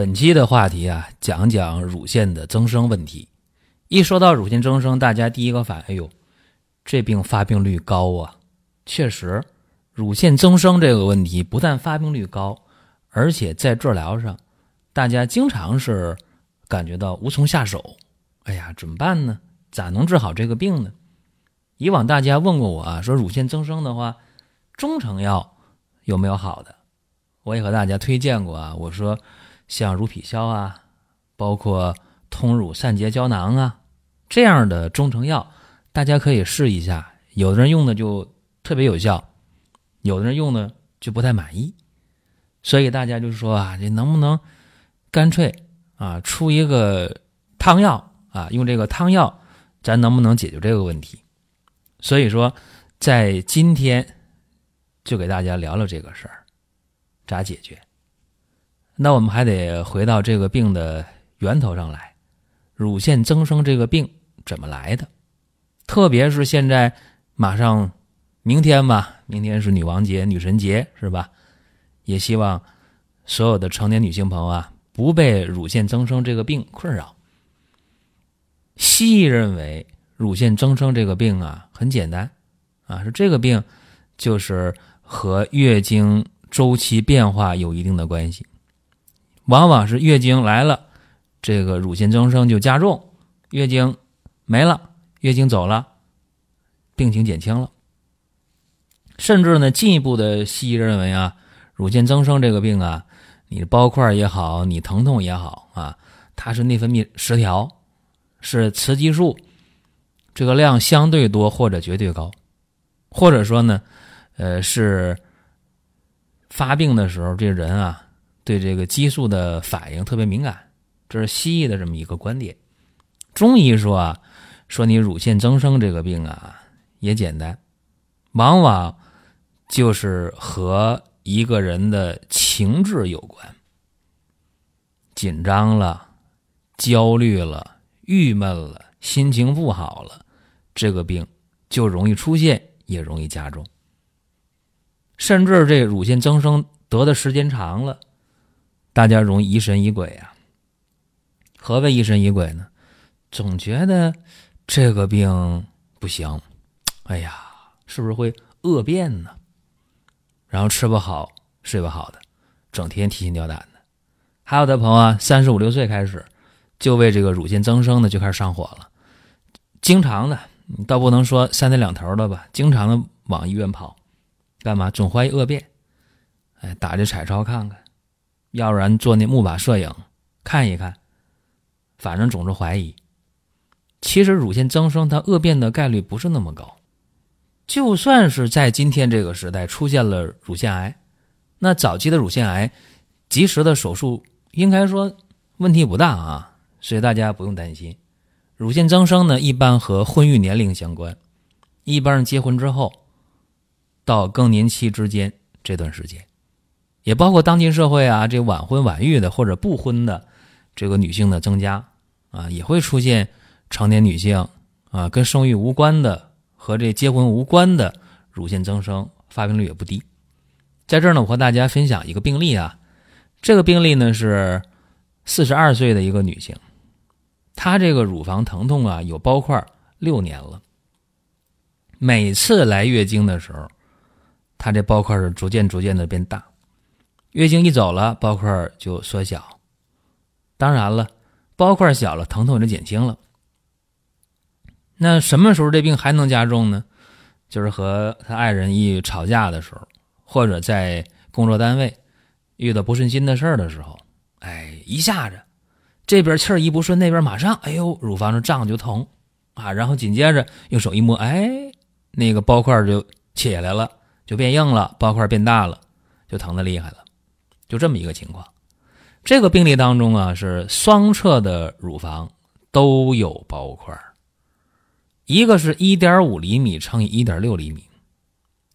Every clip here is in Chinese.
本期的话题啊，讲讲乳腺的增生问题。一说到乳腺增生，大家第一个反应，哎呦，这病发病率高啊！确实，乳腺增生这个问题不但发病率高，而且在治疗上，大家经常是感觉到无从下手。哎呀，怎么办呢？咋能治好这个病呢？以往大家问过我啊，说乳腺增生的话，中成药有没有好的？我也和大家推荐过啊，我说。像乳癖消啊，包括通乳散结胶囊啊，这样的中成药，大家可以试一下。有的人用的就特别有效，有的人用的就不太满意。所以大家就说啊，这能不能干脆啊出一个汤药啊？用这个汤药，咱能不能解决这个问题？所以说，在今天就给大家聊聊这个事儿，咋解决？那我们还得回到这个病的源头上来，乳腺增生这个病怎么来的？特别是现在马上明天吧，明天是女王节、女神节，是吧？也希望所有的成年女性朋友啊，不被乳腺增生这个病困扰。西医认为乳腺增生这个病啊，很简单啊，是这个病就是和月经周期变化有一定的关系。往往是月经来了，这个乳腺增生就加重；月经没了，月经走了，病情减轻了。甚至呢，进一步的西医认为啊，乳腺增生这个病啊，你包块也好，你疼痛也好啊，它是内分泌失调，是雌激素这个量相对多或者绝对高，或者说呢，呃，是发病的时候这人啊。对这个激素的反应特别敏感，这是西医的这么一个观点。中医说啊，说你乳腺增生这个病啊也简单，往往就是和一个人的情志有关，紧张了、焦虑了、郁闷了、心情不好了，这个病就容易出现，也容易加重。甚至这乳腺增生得的时间长了。大家容易疑神疑鬼啊。何谓疑神疑鬼呢？总觉得这个病不行，哎呀，是不是会恶变呢？然后吃不好睡不好的，整天提心吊胆的。还有的朋友啊，三十五六岁开始就为这个乳腺增生呢就开始上火了，经常的，你倒不能说三天两头的吧，经常的往医院跑，干嘛？总怀疑恶变，哎，打这彩超看看。要不然做那木马摄影看一看，反正总是怀疑。其实乳腺增生它恶变的概率不是那么高，就算是在今天这个时代出现了乳腺癌，那早期的乳腺癌及时的手术应该说问题不大啊，所以大家不用担心。乳腺增生呢，一般和婚育年龄相关，一般是结婚之后到更年期之间这段时间。也包括当今社会啊，这晚婚晚育的或者不婚的这个女性的增加啊，也会出现成年女性啊跟生育无关的和这结婚无关的乳腺增生，发病率也不低。在这儿呢，我和大家分享一个病例啊，这个病例呢是四十二岁的一个女性，她这个乳房疼痛啊有包块六年了，每次来月经的时候，她这包块是逐渐逐渐的变大。月经一走了，包块就缩小。当然了，包块小了，疼痛也就减轻了。那什么时候这病还能加重呢？就是和他爱人一吵架的时候，或者在工作单位遇到不顺心的事儿的时候，哎，一下子这边气儿一不顺，那边马上哎呦，乳房的胀就疼啊，然后紧接着用手一摸，哎，那个包块就起来了，就变硬了，包块变大了，就疼的厉害了。就这么一个情况，这个病例当中啊，是双侧的乳房都有包块，一个是一点五厘米乘以一点六厘米，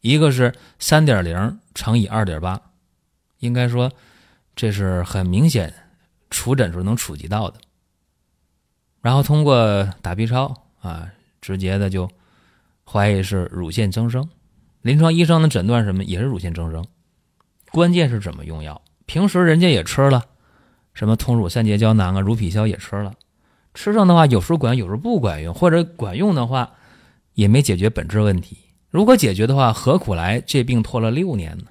一个是三点零乘以二点八，应该说这是很明显，触诊时候能触及到的。然后通过打 B 超啊，直接的就怀疑是乳腺增生。临床医生的诊断什么也是乳腺增生，关键是怎么用药。平时人家也吃了，什么通乳散结胶囊啊、乳皮消也吃了，吃上的话有时候管，有时候不管用，或者管用的话也没解决本质问题。如果解决的话，何苦来这病拖了六年呢？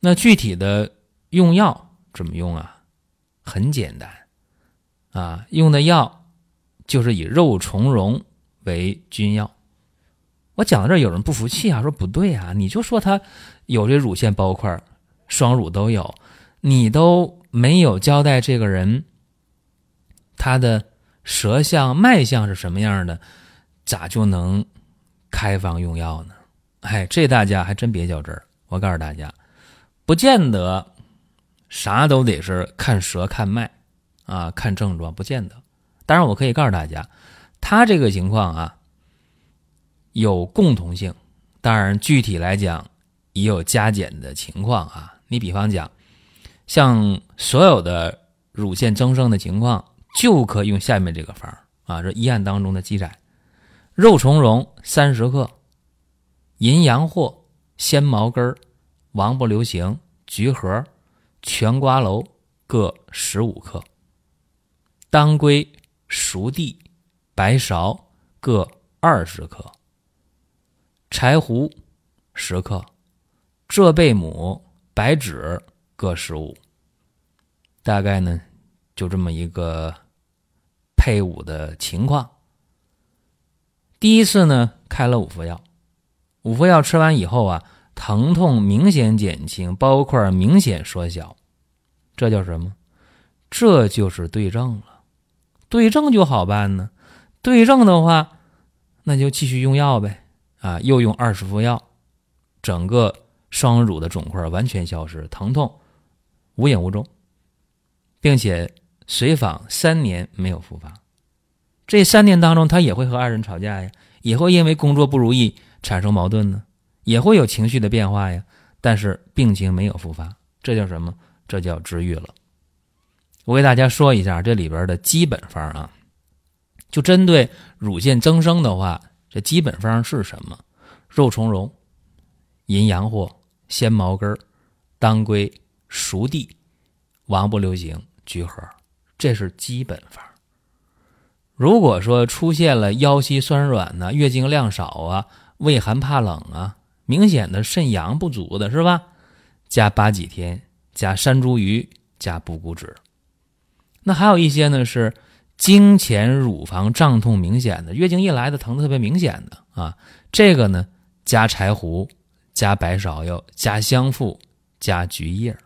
那具体的用药怎么用啊？很简单。啊，用的药就是以肉苁蓉为君药。我讲到这儿，有人不服气啊，说不对啊，你就说他有这乳腺包块，双乳都有，你都没有交代这个人他的舌象、脉象是什么样的，咋就能开方用药呢？哎，这大家还真别较真儿。我告诉大家，不见得啥都得是看舌看脉。啊，看症状不见得，当然我可以告诉大家，他这个情况啊有共同性，当然具体来讲也有加减的情况啊。你比方讲，像所有的乳腺增生的情况，就可用下面这个方啊，这医案当中的记载：肉苁蓉三十克，银阳藿、鲜毛根、王不留行、橘核、全瓜蒌各十五克。当归、熟地、白芍各二十克，柴胡十克，浙贝母、白芷各十五。大概呢，就这么一个配伍的情况。第一次呢，开了五副药，五副药吃完以后啊，疼痛明显减轻，包块明显缩小，这叫什么？这就是对症了。对症就好办呢，对症的话，那就继续用药呗，啊，又用二十副药，整个双乳的肿块完全消失，疼痛无影无踪，并且随访三年没有复发。这三年当中，他也会和爱人吵架呀，也会因为工作不如意产生矛盾呢，也会有情绪的变化呀，但是病情没有复发，这叫什么？这叫治愈了。我给大家说一下这里边的基本方啊，就针对乳腺增生的话，这基本方是什么？肉苁蓉、银阳藿、鲜毛根、当归、熟地、王不留行、橘核，这是基本方。如果说出现了腰膝酸软呢、月经量少啊、畏寒怕冷啊、明显的肾阳不足的是吧？加八戟天，加山茱萸，加补骨脂。那还有一些呢，是经前乳房胀痛明显的，月经一来的疼特别明显的啊，这个呢加柴胡，加白芍药，加香附，加菊叶。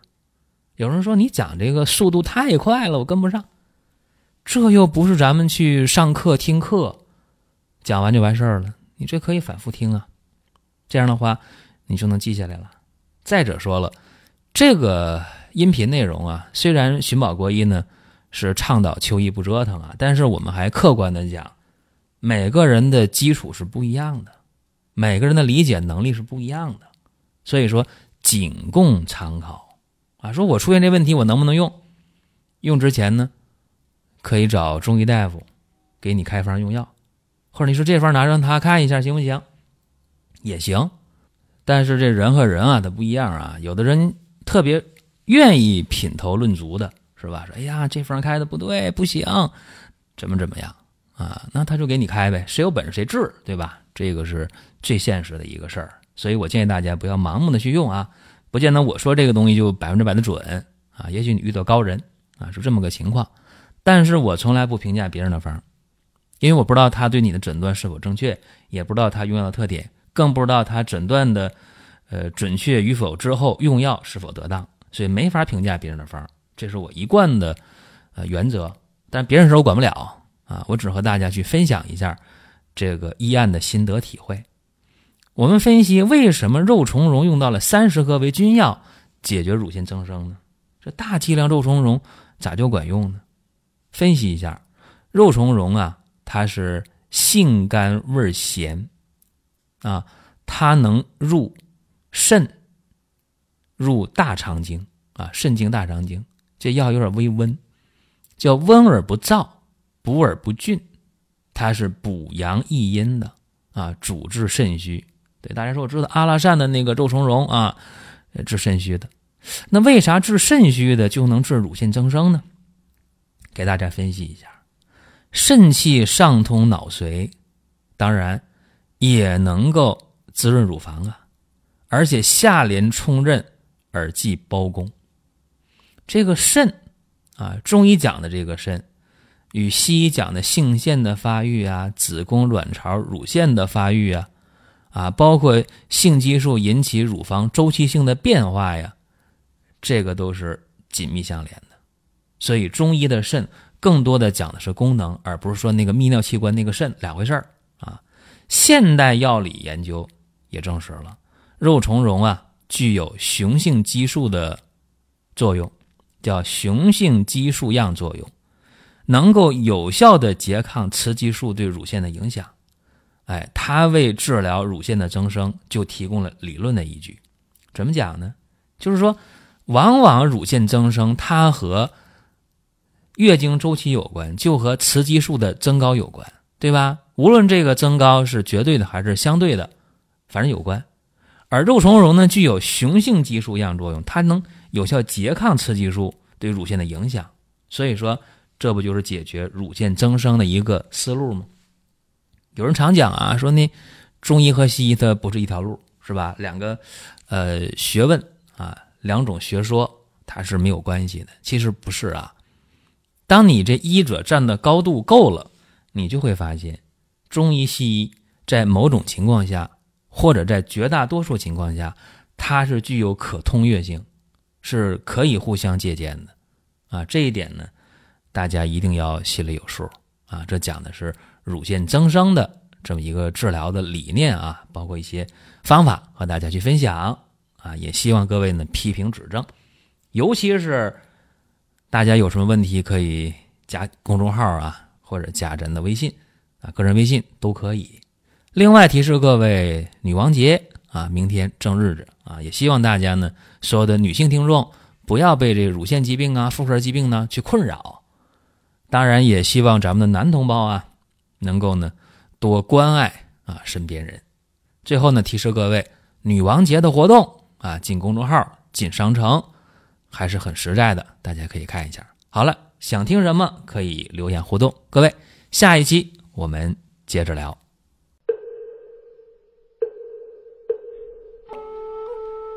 有人说你讲这个速度太快了，我跟不上。这又不是咱们去上课听课，讲完就完事儿了。你这可以反复听啊，这样的话你就能记下来了。再者说了，这个音频内容啊，虽然寻宝国医呢。是倡导秋医不折腾啊，但是我们还客观的讲，每个人的基础是不一样的，每个人的理解能力是不一样的，所以说仅供参考啊。说我出现这问题，我能不能用？用之前呢，可以找中医大夫给你开方用药，或者你说这方拿让他看一下行不行？也行，但是这人和人啊，他不一样啊，有的人特别愿意品头论足的。是吧？说哎呀，这方开的不对，不行，怎么怎么样啊？那他就给你开呗，谁有本事谁治，对吧？这个是最现实的一个事儿。所以我建议大家不要盲目的去用啊，不见得我说这个东西就百分之百的准啊。也许你遇到高人啊，是这么个情况。但是我从来不评价别人的方，因为我不知道他对你的诊断是否正确，也不知道他用药的特点，更不知道他诊断的呃准确与否之后用药是否得当，所以没法评价别人的方。这是我一贯的呃原则，但别人事我管不了啊，我只和大家去分享一下这个医案的心得体会。我们分析为什么肉苁蓉用到了三十克为君药解决乳腺增生呢？这大剂量肉苁蓉咋就管用呢？分析一下，肉苁蓉啊，它是性甘味咸啊，它能入肾、入大肠经啊，肾经、大肠经。这药有点微温，叫温而不燥，补而不峻，它是补阳益阴的啊，主治肾虚。对大家说，我知道阿拉善的那个肉苁蓉啊，治肾虚的。那为啥治肾虚的就能治乳腺增生呢？给大家分析一下，肾气上通脑髓，当然也能够滋润乳房啊，而且下连冲任而济包宫。这个肾啊，中医讲的这个肾，与西医讲的性腺的发育啊、子宫、卵巢、乳腺的发育啊，啊，包括性激素引起乳房周期性的变化呀，这个都是紧密相连的。所以中医的肾更多的讲的是功能，而不是说那个泌尿器官那个肾两回事儿啊。现代药理研究也证实了，肉苁蓉啊具有雄性激素的作用。叫雄性激素样作用，能够有效的拮抗雌激素对乳腺的影响。哎，它为治疗乳腺的增生就提供了理论的依据。怎么讲呢？就是说，往往乳腺增生它和月经周期有关，就和雌激素的增高有关，对吧？无论这个增高是绝对的还是相对的，反正有关。而肉苁蓉呢，具有雄性激素样作用，它能。有效拮抗雌激素对乳腺的影响，所以说这不就是解决乳腺增生的一个思路吗？有人常讲啊，说呢，中医和西医它不是一条路，是吧？两个呃学问啊，两种学说它是没有关系的。其实不是啊，当你这医者站的高度够了，你就会发现，中医西医在某种情况下，或者在绝大多数情况下，它是具有可通越性。是可以互相借鉴的，啊，这一点呢，大家一定要心里有数啊。这讲的是乳腺增生的这么一个治疗的理念啊，包括一些方法和大家去分享啊。也希望各位呢批评指正，尤其是大家有什么问题可以加公众号啊，或者加咱的微信啊，个人微信都可以。另外提示各位，女王节啊，明天正日子。啊，也希望大家呢，所有的女性听众不要被这乳腺疾病啊、妇科疾病呢去困扰。当然，也希望咱们的男同胞啊，能够呢多关爱啊身边人。最后呢，提示各位，女王节的活动啊，进公众号、进商城还是很实在的，大家可以看一下。好了，想听什么可以留言互动。各位，下一期我们接着聊。